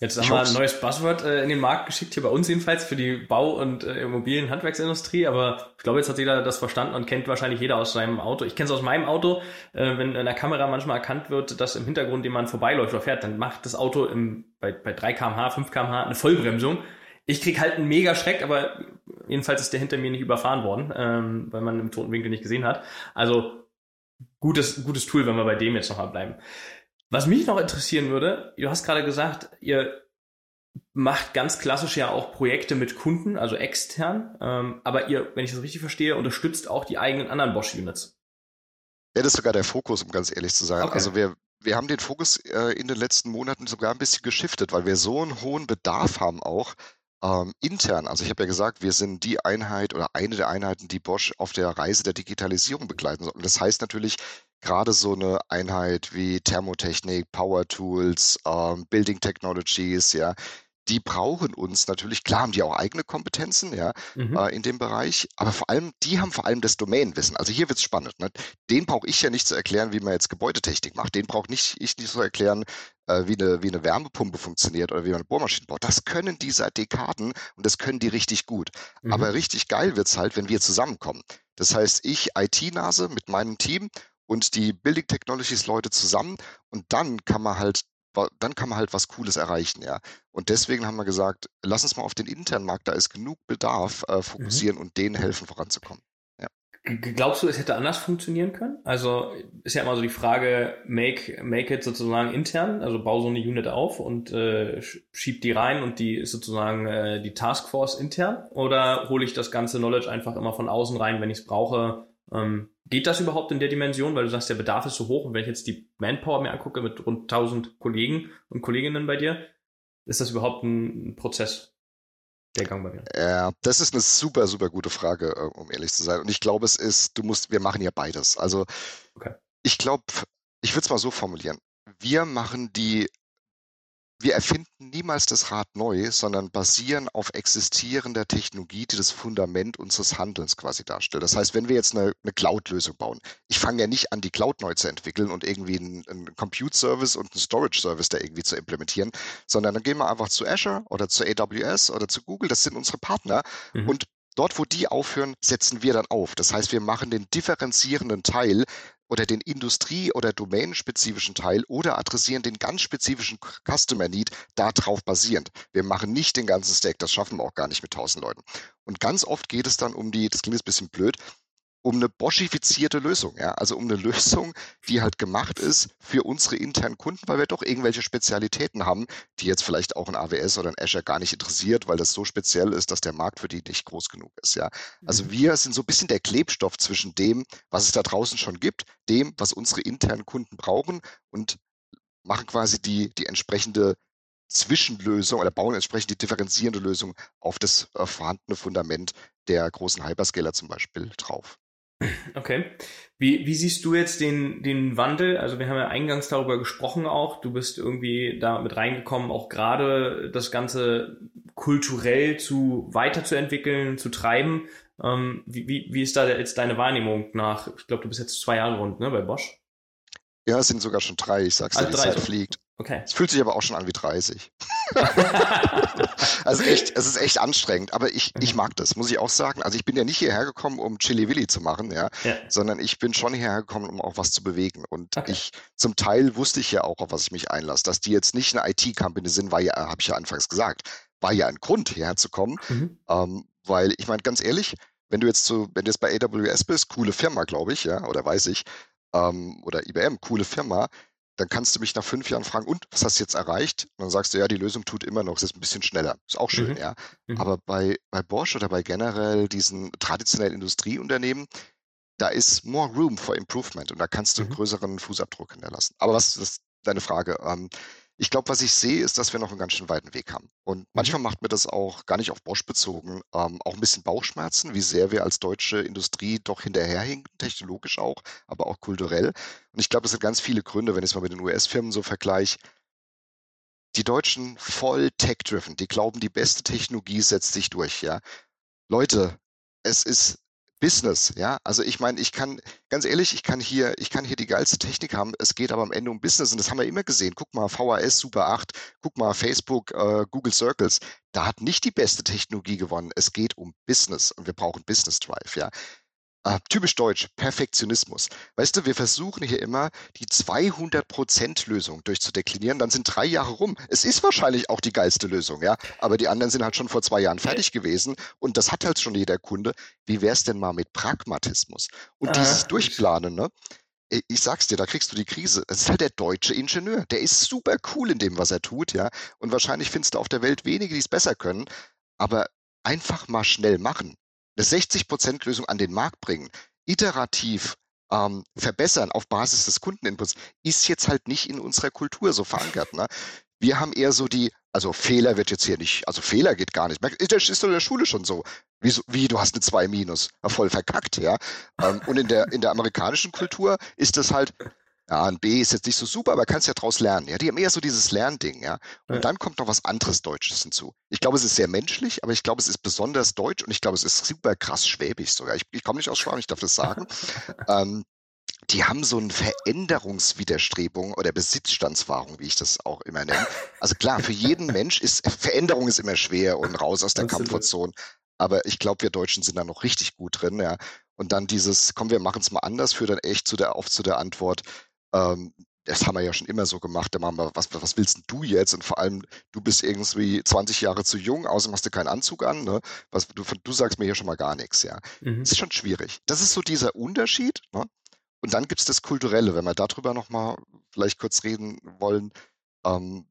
Jetzt haben wir ein neues Buzzword äh, in den Markt geschickt, hier bei uns jedenfalls, für die Bau- und äh, Immobilienhandwerksindustrie. Aber ich glaube, jetzt hat jeder das verstanden und kennt wahrscheinlich jeder aus seinem Auto. Ich kenne es aus meinem Auto. Äh, wenn in der Kamera manchmal erkannt wird, dass im Hintergrund jemand vorbeiläuft oder fährt, dann macht das Auto im, bei, bei 3 kmh, 5 kmh eine Vollbremsung. Ich krieg halt einen mega Schreck, aber jedenfalls ist der hinter mir nicht überfahren worden, ähm, weil man im toten Winkel nicht gesehen hat. Also gutes, gutes Tool, wenn wir bei dem jetzt nochmal bleiben. Was mich noch interessieren würde, du hast gerade gesagt, ihr macht ganz klassisch ja auch Projekte mit Kunden, also extern, ähm, aber ihr, wenn ich das richtig verstehe, unterstützt auch die eigenen anderen Bosch-Units. Ja, das ist sogar der Fokus, um ganz ehrlich zu sein. Okay. Also wir, wir haben den Fokus äh, in den letzten Monaten sogar ein bisschen geschiftet, weil wir so einen hohen Bedarf haben auch ähm, intern. Also ich habe ja gesagt, wir sind die Einheit oder eine der Einheiten, die Bosch auf der Reise der Digitalisierung begleiten soll. Und das heißt natürlich, gerade so eine Einheit wie Thermotechnik, Power Tools, ähm, Building Technologies, ja, die brauchen uns natürlich, klar haben die auch eigene Kompetenzen, ja, mhm. äh, in dem Bereich, aber vor allem, die haben vor allem das Domainwissen. Also hier wird's spannend. Ne? Den brauche ich ja nicht zu erklären, wie man jetzt Gebäudetechnik macht. Den brauche nicht, ich nicht zu erklären, äh, wie, eine, wie eine Wärmepumpe funktioniert oder wie man eine Bohrmaschine baut. Das können die seit Dekaden und das können die richtig gut. Mhm. Aber richtig geil wird's halt, wenn wir zusammenkommen. Das heißt, ich IT-Nase mit meinem Team und die Building Technologies Leute zusammen und dann kann man halt dann kann man halt was Cooles erreichen, ja. Und deswegen haben wir gesagt, lass uns mal auf den internen Markt, da ist genug Bedarf, äh, mhm. fokussieren mhm. und denen helfen voranzukommen. Ja. Glaubst du, es hätte anders funktionieren können? Also ist ja immer so die Frage, make, make it sozusagen intern, also bau so eine Unit auf und äh, schieb die rein und die ist sozusagen äh, die Taskforce intern oder hole ich das ganze Knowledge einfach immer von außen rein, wenn ich es brauche ähm, geht das überhaupt in der Dimension? Weil du sagst, der Bedarf ist so hoch und wenn ich jetzt die Manpower mir angucke mit rund 1000 Kollegen und Kolleginnen bei dir, ist das überhaupt ein Prozess? Der Gang bei mir. Ja, das ist eine super, super gute Frage, äh, um ehrlich zu sein. Und ich glaube, es ist, du musst, wir machen ja beides. Also okay. ich glaube, ich würde es mal so formulieren. Wir machen die wir erfinden niemals das Rad neu, sondern basieren auf existierender Technologie, die das Fundament unseres Handelns quasi darstellt. Das heißt, wenn wir jetzt eine, eine Cloud-Lösung bauen, ich fange ja nicht an, die Cloud neu zu entwickeln und irgendwie einen, einen Compute-Service und einen Storage-Service da irgendwie zu implementieren, sondern dann gehen wir einfach zu Azure oder zu AWS oder zu Google, das sind unsere Partner mhm. und Dort, wo die aufhören, setzen wir dann auf. Das heißt, wir machen den differenzierenden Teil oder den Industrie- oder domänenspezifischen Teil oder adressieren den ganz spezifischen Customer Need darauf basierend. Wir machen nicht den ganzen Stack, das schaffen wir auch gar nicht mit 1000 Leuten. Und ganz oft geht es dann um die, das klingt jetzt ein bisschen blöd, um eine boschifizierte Lösung, ja, also um eine Lösung, die halt gemacht ist für unsere internen Kunden, weil wir doch irgendwelche Spezialitäten haben, die jetzt vielleicht auch ein AWS oder ein Azure gar nicht interessiert, weil das so speziell ist, dass der Markt für die nicht groß genug ist, ja. Also mhm. wir sind so ein bisschen der Klebstoff zwischen dem, was es da draußen schon gibt, dem, was unsere internen Kunden brauchen und machen quasi die, die entsprechende Zwischenlösung oder bauen entsprechend die differenzierende Lösung auf das äh, vorhandene Fundament der großen Hyperscaler zum Beispiel drauf. Okay. Wie, wie siehst du jetzt den, den Wandel? Also wir haben ja eingangs darüber gesprochen auch. Du bist irgendwie da mit reingekommen, auch gerade das Ganze kulturell zu weiterzuentwickeln, zu treiben. Ähm, wie, wie, wie ist da jetzt deine Wahrnehmung nach, ich glaube, du bist jetzt zwei Jahre rund, ne, bei Bosch? Ja, es sind sogar schon drei. Ich sag's dir, also die Zeit fliegt. Okay. Es fühlt sich aber auch schon an wie 30. [LAUGHS] also echt, es ist echt anstrengend, aber ich, ich mag das, muss ich auch sagen. Also ich bin ja nicht hierher gekommen, um Chili Willy zu machen, ja, ja. sondern ich bin schon hierher gekommen, um auch was zu bewegen. Und okay. ich, zum Teil wusste ich ja auch, auf was ich mich einlasse. Dass die jetzt nicht eine IT-Company sind, war ja, habe ich ja anfangs gesagt, war ja ein Grund, hierher zu kommen. Mhm. Ähm, weil ich meine, ganz ehrlich, wenn du jetzt so, wenn du jetzt bei AWS bist, coole Firma, glaube ich, ja, oder weiß ich, ähm, oder IBM, coole Firma, dann kannst du mich nach fünf Jahren fragen, und was hast du jetzt erreicht? Und dann sagst du, ja, die Lösung tut immer noch, es ist ein bisschen schneller. Ist auch schön, mhm. ja. Mhm. Aber bei, bei Bosch oder bei generell diesen traditionellen Industrieunternehmen, da ist more room for improvement und da kannst du einen mhm. größeren Fußabdruck hinterlassen. Aber was ist deine Frage? Ähm, ich glaube, was ich sehe, ist, dass wir noch einen ganz schön weiten Weg haben. Und mhm. manchmal macht mir das auch gar nicht auf Bosch bezogen, ähm, auch ein bisschen Bauchschmerzen, wie sehr wir als deutsche Industrie doch hinterherhinken, technologisch auch, aber auch kulturell. Und ich glaube, es sind ganz viele Gründe, wenn ich es mal mit den US-Firmen so vergleiche. Die Deutschen voll tech-driven, die glauben, die beste Technologie setzt sich durch, ja. Leute, es ist Business, ja. Also ich meine, ich kann, ganz ehrlich, ich kann hier, ich kann hier die geilste Technik haben. Es geht aber am Ende um Business und das haben wir immer gesehen. Guck mal, VHS Super 8, guck mal, Facebook, äh, Google Circles. Da hat nicht die beste Technologie gewonnen. Es geht um Business und wir brauchen Business Drive, ja. Äh, typisch deutsch, Perfektionismus. Weißt du, wir versuchen hier immer die 200%-Lösung durchzudeklinieren, dann sind drei Jahre rum. Es ist wahrscheinlich auch die geilste Lösung, ja, aber die anderen sind halt schon vor zwei Jahren fertig gewesen und das hat halt schon jeder Kunde. Wie wäre es denn mal mit Pragmatismus? Und ah, dieses Durchplanen, ne? ich sag's dir, da kriegst du die Krise. Es ist halt der deutsche Ingenieur. Der ist super cool in dem, was er tut, ja. Und wahrscheinlich findest du auf der Welt wenige, die es besser können. Aber einfach mal schnell machen eine 60%-Lösung an den Markt bringen, iterativ ähm, verbessern auf Basis des Kundeninputs, ist jetzt halt nicht in unserer Kultur so verankert. Ne? Wir haben eher so die, also Fehler wird jetzt hier nicht, also Fehler geht gar nicht. Das ist doch in der Schule schon so. Wie, wie du hast eine 2 minus, voll verkackt, ja. Ähm, und in der, in der amerikanischen Kultur ist das halt, ja, ein B ist jetzt nicht so super, aber kannst ja daraus lernen. Ja, die haben eher so dieses Lernding, ja. Und ja. dann kommt noch was anderes Deutsches hinzu. Ich glaube, es ist sehr menschlich, aber ich glaube, es ist besonders deutsch und ich glaube, es ist super krass schwäbisch sogar. Ich, ich komme nicht aus Schwaben, ich darf das sagen. [LAUGHS] ähm, die haben so eine Veränderungswiderstrebung oder Besitzstandswahrung, wie ich das auch immer nenne. Also klar, für jeden [LAUGHS] Mensch ist Veränderung ist immer schwer und raus aus der Komfortzone. Aber ich glaube, wir Deutschen sind da noch richtig gut drin, ja. Und dann dieses, komm, wir machen es mal anders, führt dann echt zu der, oft zu der Antwort, ähm, das haben wir ja schon immer so gemacht. Da machen wir, was, was willst du jetzt? Und vor allem, du bist irgendwie 20 Jahre zu jung, außerdem hast du keinen Anzug an. Ne? Was, du, du sagst mir hier schon mal gar nichts, ja. Mhm. Das ist schon schwierig. Das ist so dieser Unterschied. Ne? Und dann gibt es das Kulturelle, wenn wir darüber nochmal vielleicht kurz reden wollen. Ähm,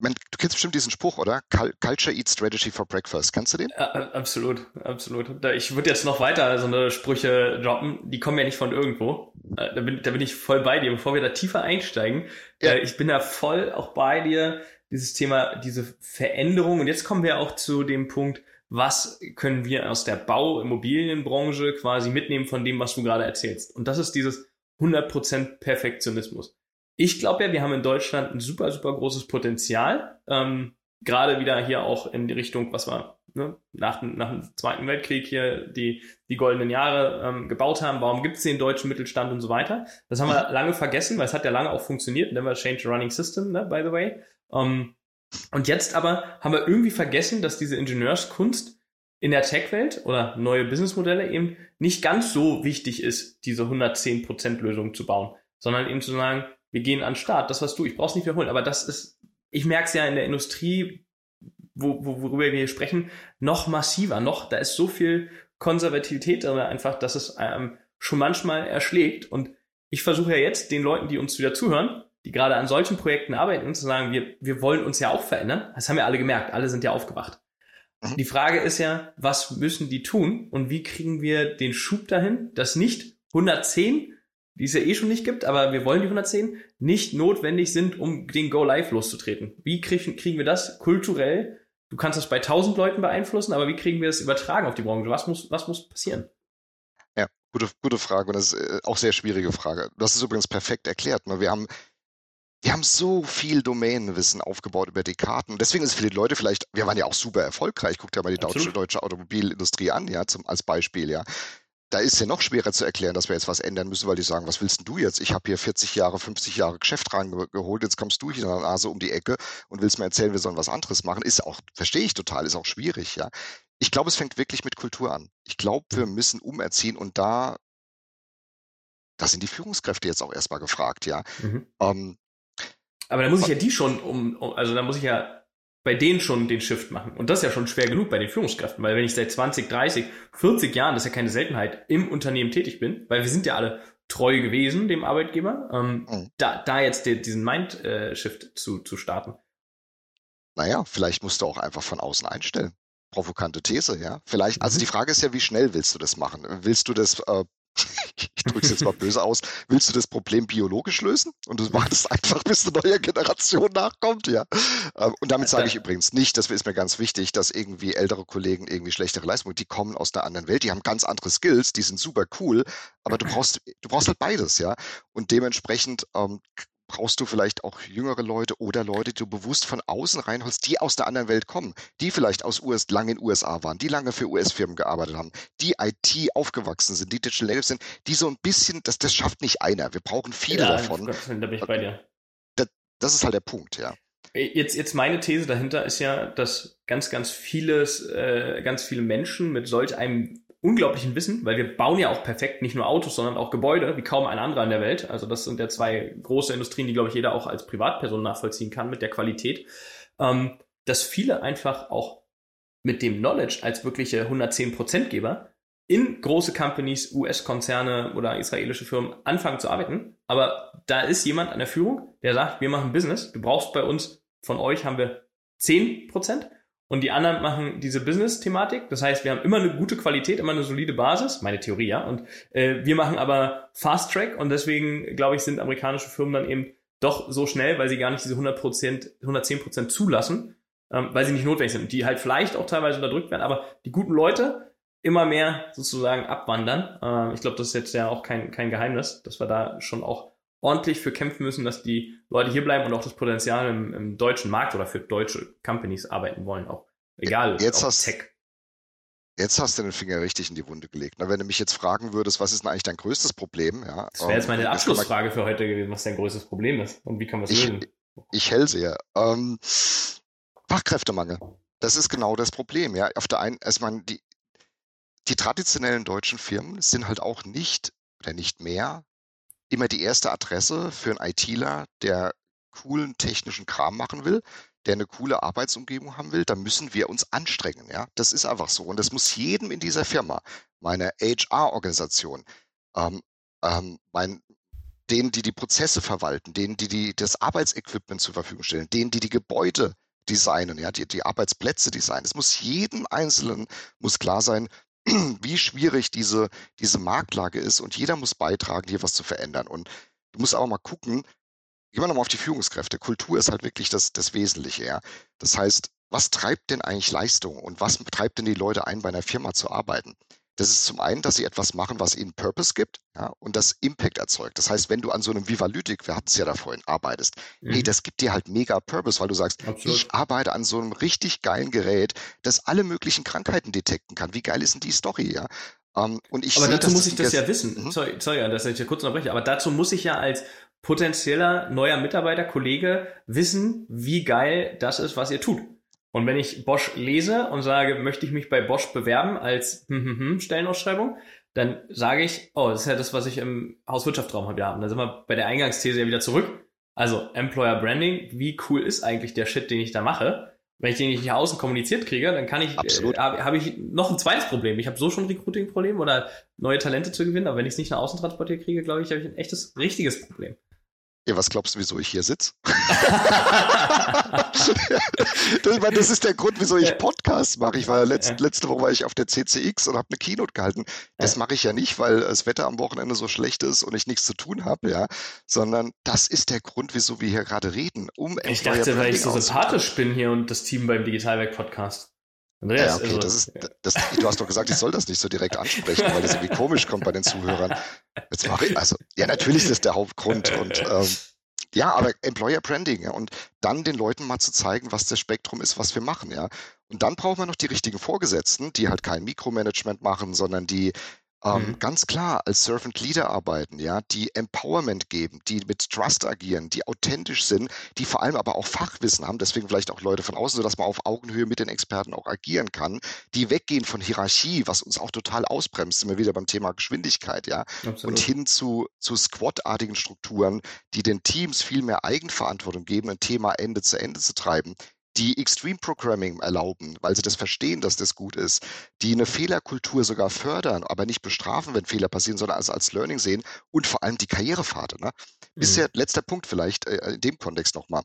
meine, du kennst bestimmt diesen Spruch, oder? Culture Eats Strategy for Breakfast. Kennst du den? Ja, absolut, absolut. Ich würde jetzt noch weiter so eine Sprüche droppen, die kommen ja nicht von irgendwo. Äh, da bin, da bin ich voll bei dir. Bevor wir da tiefer einsteigen, ja. Äh, ich bin da voll auch bei dir, dieses Thema, diese Veränderung. Und jetzt kommen wir auch zu dem Punkt, was können wir aus der Bau-Immobilienbranche quasi mitnehmen von dem, was du gerade erzählst. Und das ist dieses 100% Perfektionismus. Ich glaube ja, wir haben in Deutschland ein super, super großes Potenzial. Ähm, Gerade wieder hier auch in die Richtung, was wir ne, nach, nach dem Zweiten Weltkrieg hier die, die goldenen Jahre ähm, gebaut haben. Warum gibt es den deutschen Mittelstand und so weiter? Das haben wir lange vergessen, weil es hat ja lange auch funktioniert. Never change the running system, ne, by the way. Ähm, und jetzt aber haben wir irgendwie vergessen, dass diese Ingenieurskunst in der Tech-Welt oder neue Businessmodelle eben nicht ganz so wichtig ist, diese 110% Lösung zu bauen, sondern eben zu sagen, wir gehen an den Start, das was du, ich brauch's nicht wiederholen, aber das ist, ich merke es ja in der Industrie, wo, wo, worüber wir hier sprechen, noch massiver, noch, da ist so viel Konservativität drin einfach, dass es ähm, schon manchmal erschlägt und ich versuche ja jetzt den Leuten, die uns wieder zuhören, die gerade an solchen Projekten arbeiten, zu sagen, wir, wir wollen uns ja auch verändern. Das haben wir alle gemerkt, alle sind ja aufgewacht. Mhm. Die Frage ist ja, was müssen die tun und wie kriegen wir den Schub dahin, dass nicht 110 die es ja eh schon nicht gibt, aber wir wollen die 110, nicht notwendig sind, um den Go Live loszutreten. Wie kriegen, kriegen wir das kulturell? Du kannst das bei 1000 Leuten beeinflussen, aber wie kriegen wir das übertragen auf die Branche? Was muss, was muss passieren? Ja, gute, gute Frage und das ist äh, auch sehr schwierige Frage. Das ist übrigens perfekt erklärt. Ne? Wir haben wir haben so viel Domänenwissen aufgebaut über die Karten. Deswegen ist es für die Leute vielleicht, wir waren ja auch super erfolgreich. Guckt ja mal die deutsche, deutsche Automobilindustrie an, ja, zum, als Beispiel, ja da ist ja noch schwerer zu erklären, dass wir jetzt was ändern müssen, weil die sagen, was willst denn du jetzt? Ich habe hier 40 Jahre, 50 Jahre Geschäft reingeholt, jetzt kommst du hier in der Nase um die Ecke und willst mir erzählen, wir sollen was anderes machen. Ist auch, verstehe ich total, ist auch schwierig, ja. Ich glaube, es fängt wirklich mit Kultur an. Ich glaube, wir mhm. müssen umerziehen und da, da sind die Führungskräfte jetzt auch erstmal gefragt, ja. Mhm. Ähm, aber da muss ich ja die schon um, also da muss ich ja bei denen schon den Shift machen. Und das ist ja schon schwer genug bei den Führungskräften, weil wenn ich seit 20, 30, 40 Jahren, das ist ja keine Seltenheit, im Unternehmen tätig bin, weil wir sind ja alle treu gewesen dem Arbeitgeber, ähm, mhm. da, da jetzt die, diesen Mind-Shift zu, zu starten. Naja, vielleicht musst du auch einfach von außen einstellen. provokante These, ja. Vielleicht, also mhm. die Frage ist ja, wie schnell willst du das machen? Willst du das äh, ich drücke es jetzt mal böse aus, willst du das Problem biologisch lösen? Und du wartest einfach, bis eine neue Generation nachkommt, ja. Ähm, und damit sage ich übrigens nicht, das ist mir ganz wichtig, dass irgendwie ältere Kollegen irgendwie schlechtere Leistungen, die kommen aus einer anderen Welt, die haben ganz andere Skills, die sind super cool, aber du [CLEARS THROAT] brauchst, du brauchst halt beides, ja. Und dementsprechend ähm, brauchst du vielleicht auch jüngere Leute oder Leute, die du bewusst von außen reinholst, die aus der anderen Welt kommen, die vielleicht aus US, lange in USA waren, die lange für US-Firmen gearbeitet haben, die IT aufgewachsen sind, die Digital Natives sind, die so ein bisschen, das, das schafft nicht einer. Wir brauchen viele ja, davon. da bin ich bei dir. Das, das ist halt der Punkt, ja. Jetzt, jetzt meine These dahinter ist ja, dass ganz, ganz vieles, äh, ganz viele Menschen mit solch einem unglaublichen Wissen, weil wir bauen ja auch perfekt nicht nur Autos, sondern auch Gebäude, wie kaum ein anderer in der Welt. Also das sind ja zwei große Industrien, die, glaube ich, jeder auch als Privatperson nachvollziehen kann mit der Qualität. Ähm, dass viele einfach auch mit dem Knowledge als wirkliche 110%-Geber in große Companies, US-Konzerne oder israelische Firmen anfangen zu arbeiten. Aber da ist jemand an der Führung, der sagt, wir machen Business. Du brauchst bei uns, von euch haben wir 10%. Und die anderen machen diese Business-Thematik. Das heißt, wir haben immer eine gute Qualität, immer eine solide Basis, meine Theorie, ja. Und äh, wir machen aber Fast Track und deswegen, glaube ich, sind amerikanische Firmen dann eben doch so schnell, weil sie gar nicht diese 100%, 110% zulassen, ähm, weil sie nicht notwendig sind. Die halt vielleicht auch teilweise unterdrückt werden, aber die guten Leute immer mehr sozusagen abwandern. Äh, ich glaube, das ist jetzt ja auch kein, kein Geheimnis, dass wir da schon auch ordentlich für kämpfen müssen, dass die Leute hier bleiben und auch das Potenzial im, im deutschen Markt oder für deutsche Companies arbeiten wollen, auch egal, jetzt hast, Tech. Jetzt hast du den Finger richtig in die Wunde gelegt. Na, wenn du mich jetzt fragen würdest, was ist denn eigentlich dein größtes Problem? Ja, das wäre jetzt meine Abschlussfrage für heute gewesen, was dein größtes Problem ist und wie kann man es lösen. Ich hellsehe. Ähm, Fachkräftemangel. Das ist genau das Problem. Ja, auf der einen, also man, die, die traditionellen deutschen Firmen sind halt auch nicht oder nicht mehr immer die erste Adresse für einen ITler, der coolen technischen Kram machen will, der eine coole Arbeitsumgebung haben will, da müssen wir uns anstrengen. Ja, das ist einfach so. Und das muss jedem in dieser Firma, meiner HR-Organisation, ähm, ähm, mein, denen, die die Prozesse verwalten, denen, die, die das Arbeitsequipment zur Verfügung stellen, denen, die die Gebäude designen, ja, die, die Arbeitsplätze designen. Es muss jedem Einzelnen muss klar sein, [CLEARS THROAT] wie schwierig diese, diese Marktlage ist und jeder muss beitragen, hier was zu verändern. Und du musst auch mal gucken, gehen wir nochmal auf die Führungskräfte. Kultur ist halt wirklich das, das Wesentliche, ja. Das heißt, was treibt denn eigentlich Leistung und was treibt denn die Leute ein, bei einer Firma zu arbeiten? Das ist zum einen, dass sie etwas machen, was ihnen Purpose gibt ja, und das Impact erzeugt. Das heißt, wenn du an so einem Vivalytik, wir hatten es ja da vorhin, arbeitest, mhm. hey, das gibt dir halt mega Purpose, weil du sagst, Absolut. ich arbeite an so einem richtig geilen Gerät, das alle möglichen Krankheiten detekten kann. Wie geil ist denn die Story, ja? Um, ähm, und ich aber dazu muss ich das ja wissen. Mhm. Sorry, sorry, dass ich hier kurz unterbreche. Aber dazu muss ich ja als potenzieller neuer Mitarbeiter, Kollege wissen, wie geil das ist, was ihr tut. Und wenn ich Bosch lese und sage, möchte ich mich bei Bosch bewerben als hm, hm, hm, Stellenausschreibung, dann sage ich, oh, das ist ja das, was ich im Hauswirtschaftsraum heute habe. Und da sind wir bei der Eingangsthese ja wieder zurück. Also Employer Branding, wie cool ist eigentlich der Shit, den ich da mache? Wenn ich den nicht nach außen kommuniziert kriege, dann kann ich, äh, habe hab ich noch ein zweites Problem. Ich habe so schon ein Recruiting-Problem oder neue Talente zu gewinnen, aber wenn ich es nicht nach außen transportiert kriege, glaube ich, habe ich ein echtes, richtiges Problem. Ja, was glaubst du, wieso ich hier sitze? [LAUGHS] das, das, ist der Grund, wieso ich Podcasts mache. Ich war letzte, letzte Woche war ich auf der CCX und habe eine Keynote gehalten. Das mache ich ja nicht, weil das Wetter am Wochenende so schlecht ist und ich nichts zu tun habe, ja, sondern das ist der Grund, wieso wir hier gerade reden. Um ich dachte, weil ich so sympathisch bin hier und das Team beim Digitalwerk Podcast. Andreas, ja, okay, also, das ist, das, du hast doch gesagt, ich soll das nicht so direkt ansprechen, weil das irgendwie komisch kommt bei den Zuhörern. Jetzt mache ich, also, ja, natürlich ist das der Hauptgrund und ähm, ja, aber Employer Branding ja, und dann den Leuten mal zu zeigen, was das Spektrum ist, was wir machen, ja. Und dann brauchen wir noch die richtigen Vorgesetzten, die halt kein Mikromanagement machen, sondern die ähm, mhm. ganz klar als Servant Leader arbeiten, ja, die Empowerment geben, die mit Trust agieren, die authentisch sind, die vor allem aber auch Fachwissen haben, deswegen vielleicht auch Leute von außen, sodass man auf Augenhöhe mit den Experten auch agieren kann, die weggehen von Hierarchie, was uns auch total ausbremst, sind wir wieder beim Thema Geschwindigkeit, ja, Absolut. und hin zu, zu Squad-artigen Strukturen, die den Teams viel mehr Eigenverantwortung geben, ein Thema Ende zu Ende zu treiben, die Extreme Programming erlauben, weil sie das verstehen, dass das gut ist, die eine Fehlerkultur sogar fördern, aber nicht bestrafen, wenn Fehler passieren, sondern als, als Learning sehen und vor allem die Karrierepfade. Ne? Mhm. Ist ja letzter Punkt vielleicht äh, in dem Kontext nochmal.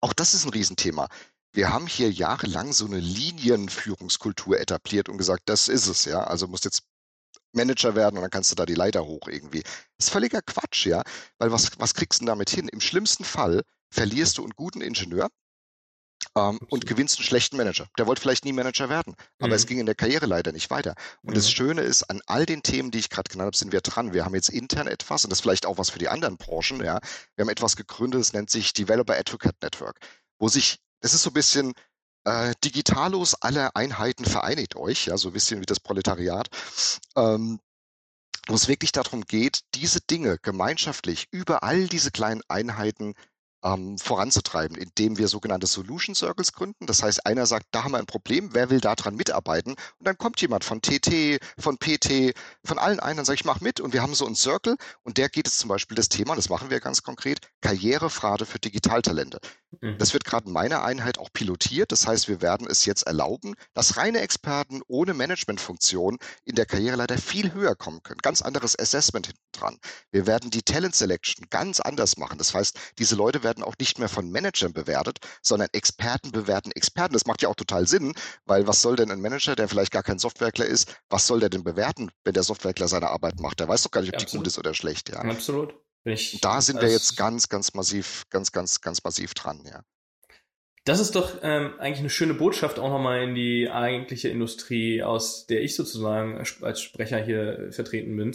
Auch das ist ein Riesenthema. wir haben hier jahrelang so eine Linienführungskultur etabliert und gesagt, das ist es, ja. Also musst jetzt Manager werden und dann kannst du da die Leiter hoch irgendwie. Das ist völliger Quatsch, ja. Weil was, was kriegst du denn damit hin? Im schlimmsten Fall verlierst du einen guten Ingenieur ähm, und gewinnst einen schlechten Manager. Der wollte vielleicht nie Manager werden, aber mhm. es ging in der Karriere leider nicht weiter. Und mhm. das Schöne ist, an all den Themen, die ich gerade genannt habe, sind wir dran. Wir haben jetzt intern etwas, und das ist vielleicht auch was für die anderen Branchen, ja. Wir haben etwas gegründet, das nennt sich Developer Advocate Network, wo sich, das ist so ein bisschen äh, Digitalos aller Einheiten vereinigt euch, ja, so ein bisschen wie das Proletariat. Ähm, wo es wirklich darum geht, diese Dinge gemeinschaftlich über all diese kleinen Einheiten ähm, voranzutreiben, indem wir sogenannte Solution Circles gründen. Das heißt, einer sagt, da haben wir ein Problem, wer will daran mitarbeiten? Und dann kommt jemand von TT, von PT, von allen einen, dann sage ich, mach mit und wir haben so einen Circle und der geht es zum Beispiel das Thema, das machen wir ganz konkret, Karrierepfade für Digitaltalente. Mhm. Das wird gerade in meiner Einheit auch pilotiert. Das heißt, wir werden es jetzt erlauben, dass reine Experten ohne Managementfunktion in der Karriere leider viel höher kommen können. Ganz anderes Assessment hinten dran. Wir werden die Talent Selection ganz anders machen. Das heißt, diese Leute werden auch nicht mehr von Managern bewertet, sondern Experten bewerten Experten. Das macht ja auch total Sinn, weil was soll denn ein Manager, der vielleicht gar kein Softwareler ist, was soll der denn bewerten, wenn der Softwareler seine Arbeit macht? Der weiß doch gar nicht, ob ja, die gut ist oder schlecht. Ja. Absolut. Ich, da sind wir jetzt ganz, ganz massiv, ganz, ganz, ganz massiv dran, ja. Das ist doch ähm, eigentlich eine schöne Botschaft auch nochmal in die eigentliche Industrie, aus der ich sozusagen als Sprecher hier vertreten bin.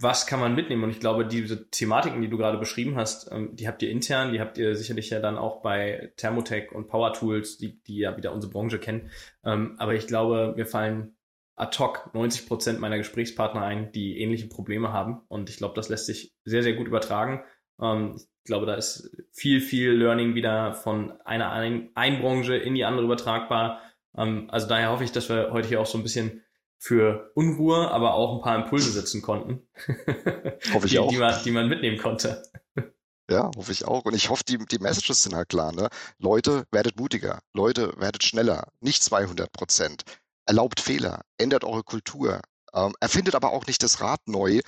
Was kann man mitnehmen? Und ich glaube, diese Thematiken, die du gerade beschrieben hast, ähm, die habt ihr intern, die habt ihr sicherlich ja dann auch bei Thermotech und Power Tools, die, die ja wieder unsere Branche kennen. Ähm, aber ich glaube, mir fallen ad hoc 90 Prozent meiner Gesprächspartner ein, die ähnliche Probleme haben. Und ich glaube, das lässt sich sehr, sehr gut übertragen. Ähm, ich glaube, da ist viel, viel Learning wieder von einer ein, ein Branche in die andere übertragbar. Ähm, also daher hoffe ich, dass wir heute hier auch so ein bisschen für Unruhe, aber auch ein paar Impulse setzen konnten. [LAUGHS] hoffe ich die, auch. Die man, die man mitnehmen konnte. Ja, hoffe ich auch. Und ich hoffe, die, die Messages sind halt klar. Ne? Leute, werdet mutiger. Leute, werdet schneller. Nicht 200 Prozent erlaubt Fehler, ändert eure Kultur, ähm, erfindet aber auch nicht das Rad neu,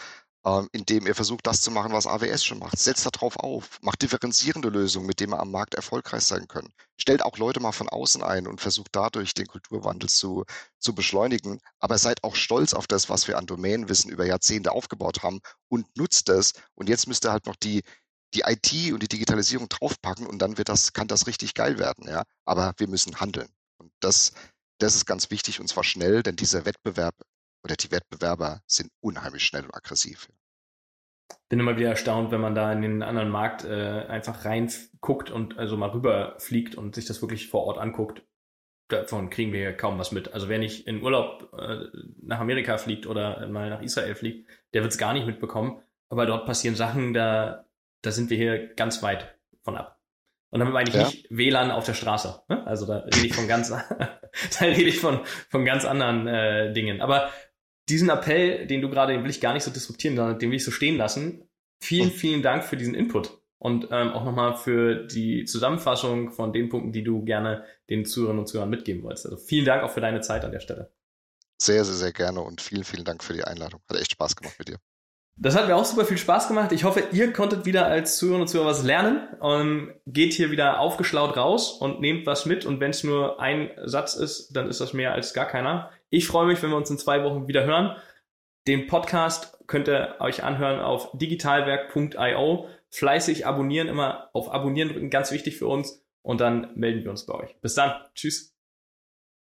ähm, indem ihr versucht, das zu machen, was AWS schon macht. Setzt darauf auf, macht differenzierende Lösungen, mit denen ihr am Markt erfolgreich sein könnt. Stellt auch Leute mal von außen ein und versucht dadurch den Kulturwandel zu, zu beschleunigen. Aber seid auch stolz auf das, was wir an Domänenwissen über Jahrzehnte aufgebaut haben und nutzt es. Und jetzt müsst ihr halt noch die, die IT und die Digitalisierung draufpacken und dann wird das, kann das richtig geil werden, ja. Aber wir müssen handeln. Und das, das ist ganz wichtig und zwar schnell, denn dieser Wettbewerb oder die Wettbewerber sind unheimlich schnell und aggressiv. Bin immer wieder erstaunt, wenn man da in den anderen Markt äh, einfach reinguckt und also mal rüberfliegt und sich das wirklich vor Ort anguckt. Davon kriegen wir kaum was mit. Also wer nicht in Urlaub äh, nach Amerika fliegt oder mal nach Israel fliegt, der wird es gar nicht mitbekommen. Aber dort passieren Sachen, da, da sind wir hier ganz weit von ab. Und damit meine ich ja. nicht WLAN auf der Straße. Ne? Also da rede ich von ganz, [LAUGHS] da rede ich von, von ganz anderen äh, Dingen. Aber diesen Appell, den du gerade, den will ich gar nicht so disruptieren, sondern den will ich so stehen lassen. Vielen, vielen Dank für diesen Input und ähm, auch nochmal für die Zusammenfassung von den Punkten, die du gerne den Zuhörerinnen und Zuhörern mitgeben wolltest. Also vielen Dank auch für deine Zeit an der Stelle. Sehr, sehr, sehr gerne und vielen, vielen Dank für die Einladung. Hat echt Spaß gemacht mit dir. Das hat mir auch super viel Spaß gemacht. Ich hoffe, ihr konntet wieder als Zuhörer und Zuhörer was lernen und geht hier wieder aufgeschlaut raus und nehmt was mit. Und wenn es nur ein Satz ist, dann ist das mehr als gar keiner. Ich freue mich, wenn wir uns in zwei Wochen wieder hören. Den Podcast könnt ihr euch anhören auf digitalwerk.io. Fleißig abonnieren, immer auf Abonnieren drücken, ganz wichtig für uns. Und dann melden wir uns bei euch. Bis dann. Tschüss.